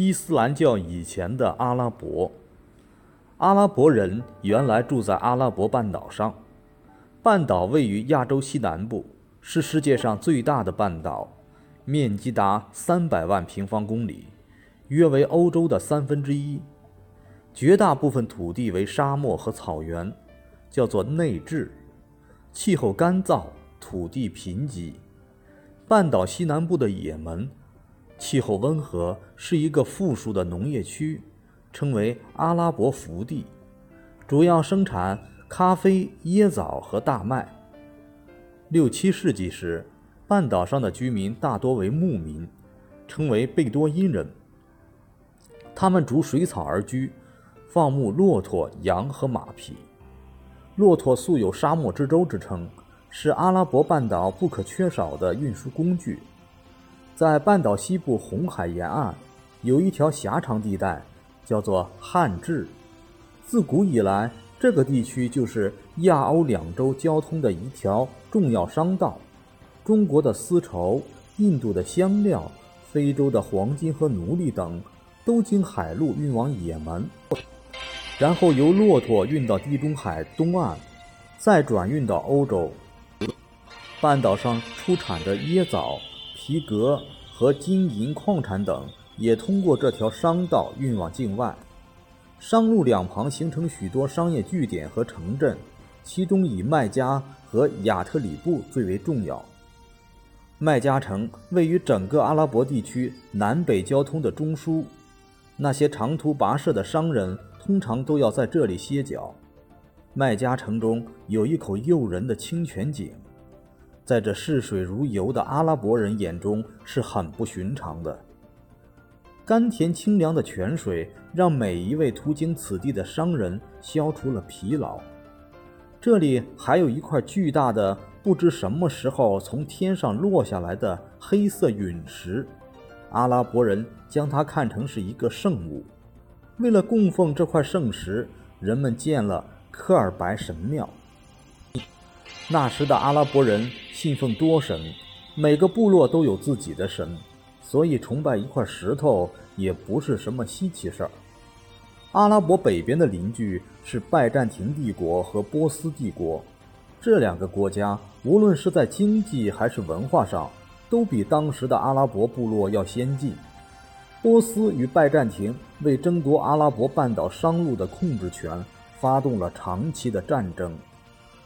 伊斯兰教以前的阿拉伯。阿拉伯人原来住在阿拉伯半岛上，半岛位于亚洲西南部，是世界上最大的半岛，面积达三百万平方公里，约为欧洲的三分之一。绝大部分土地为沙漠和草原，叫做内治，气候干燥，土地贫瘠。半岛西南部的也门。气候温和，是一个富庶的农业区，称为阿拉伯福地，主要生产咖啡、椰枣和大麦。六七世纪时，半岛上的居民大多为牧民，称为贝多因人。他们逐水草而居，放牧骆驼、羊和马匹。骆驼素有“沙漠之舟”之称，是阿拉伯半岛不可缺少的运输工具。在半岛西部红海沿岸，有一条狭长地带，叫做汉治。自古以来，这个地区就是亚欧两洲交通的一条重要商道。中国的丝绸、印度的香料、非洲的黄金和奴隶等，都经海路运往也门，然后由骆驼运到地中海东岸，再转运到欧洲。半岛上出产的椰枣。皮革和金银矿产等也通过这条商道运往境外，商路两旁形成许多商业据点和城镇，其中以麦加和亚特里布最为重要。麦加城位于整个阿拉伯地区南北交通的中枢，那些长途跋涉的商人通常都要在这里歇脚。麦加城中有一口诱人的清泉井。在这视水如油的阿拉伯人眼中是很不寻常的。甘甜清凉的泉水让每一位途经此地的商人消除了疲劳。这里还有一块巨大的、不知什么时候从天上落下来的黑色陨石，阿拉伯人将它看成是一个圣物。为了供奉这块圣石，人们建了科尔白神庙。那时的阿拉伯人信奉多神，每个部落都有自己的神，所以崇拜一块石头也不是什么稀奇事儿。阿拉伯北边的邻居是拜占庭帝国和波斯帝国，这两个国家无论是在经济还是文化上，都比当时的阿拉伯部落要先进。波斯与拜占庭为争夺阿拉伯半岛商路的控制权，发动了长期的战争。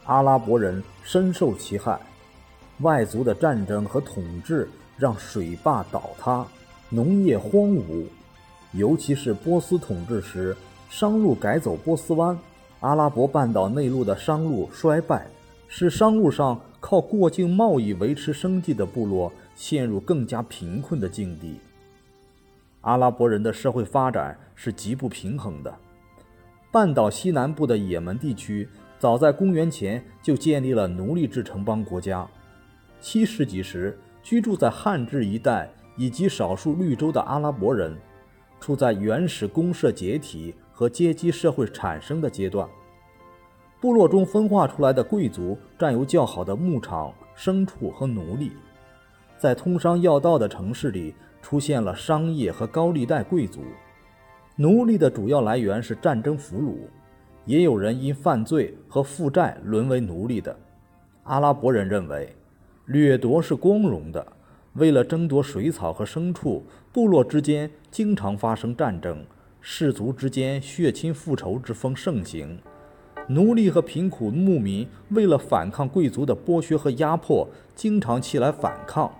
阿拉伯人深受其害，外族的战争和统治让水坝倒塌，农业荒芜。尤其是波斯统治时，商路改走波斯湾，阿拉伯半岛内陆的商路衰败，使商路上靠过境贸易维持生计的部落陷入更加贫困的境地。阿拉伯人的社会发展是极不平衡的，半岛西南部的也门地区。早在公元前就建立了奴隶制城邦国家。七世纪时，居住在汉治一带以及少数绿洲的阿拉伯人，处在原始公社解体和阶级社会产生的阶段。部落中分化出来的贵族占有较好的牧场、牲畜和奴隶。在通商要道的城市里，出现了商业和高利贷贵族。奴隶的主要来源是战争俘虏。也有人因犯罪和负债沦为奴隶的。阿拉伯人认为，掠夺是光荣的。为了争夺水草和牲畜，部落之间经常发生战争，氏族之间血亲复仇之风盛行。奴隶和贫苦牧民为了反抗贵族的剥削和压迫，经常起来反抗，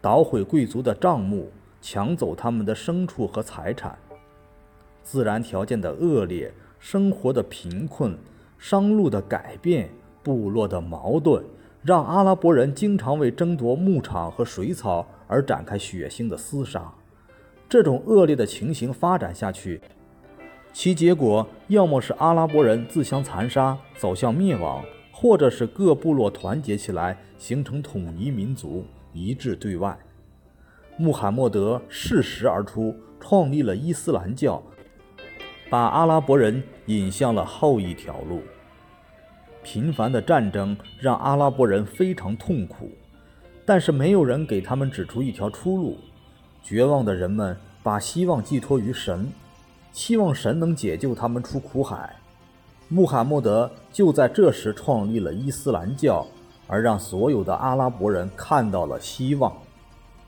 捣毁贵族的账目，抢走他们的牲畜和财产。自然条件的恶劣。生活的贫困、商路的改变、部落的矛盾，让阿拉伯人经常为争夺牧场和水草而展开血腥的厮杀。这种恶劣的情形发展下去，其结果要么是阿拉伯人自相残杀，走向灭亡，或者是各部落团结起来，形成统一民族，一致对外。穆罕默德适时而出，创立了伊斯兰教。把阿拉伯人引向了后一条路。频繁的战争让阿拉伯人非常痛苦，但是没有人给他们指出一条出路。绝望的人们把希望寄托于神，希望神能解救他们出苦海。穆罕默德就在这时创立了伊斯兰教，而让所有的阿拉伯人看到了希望。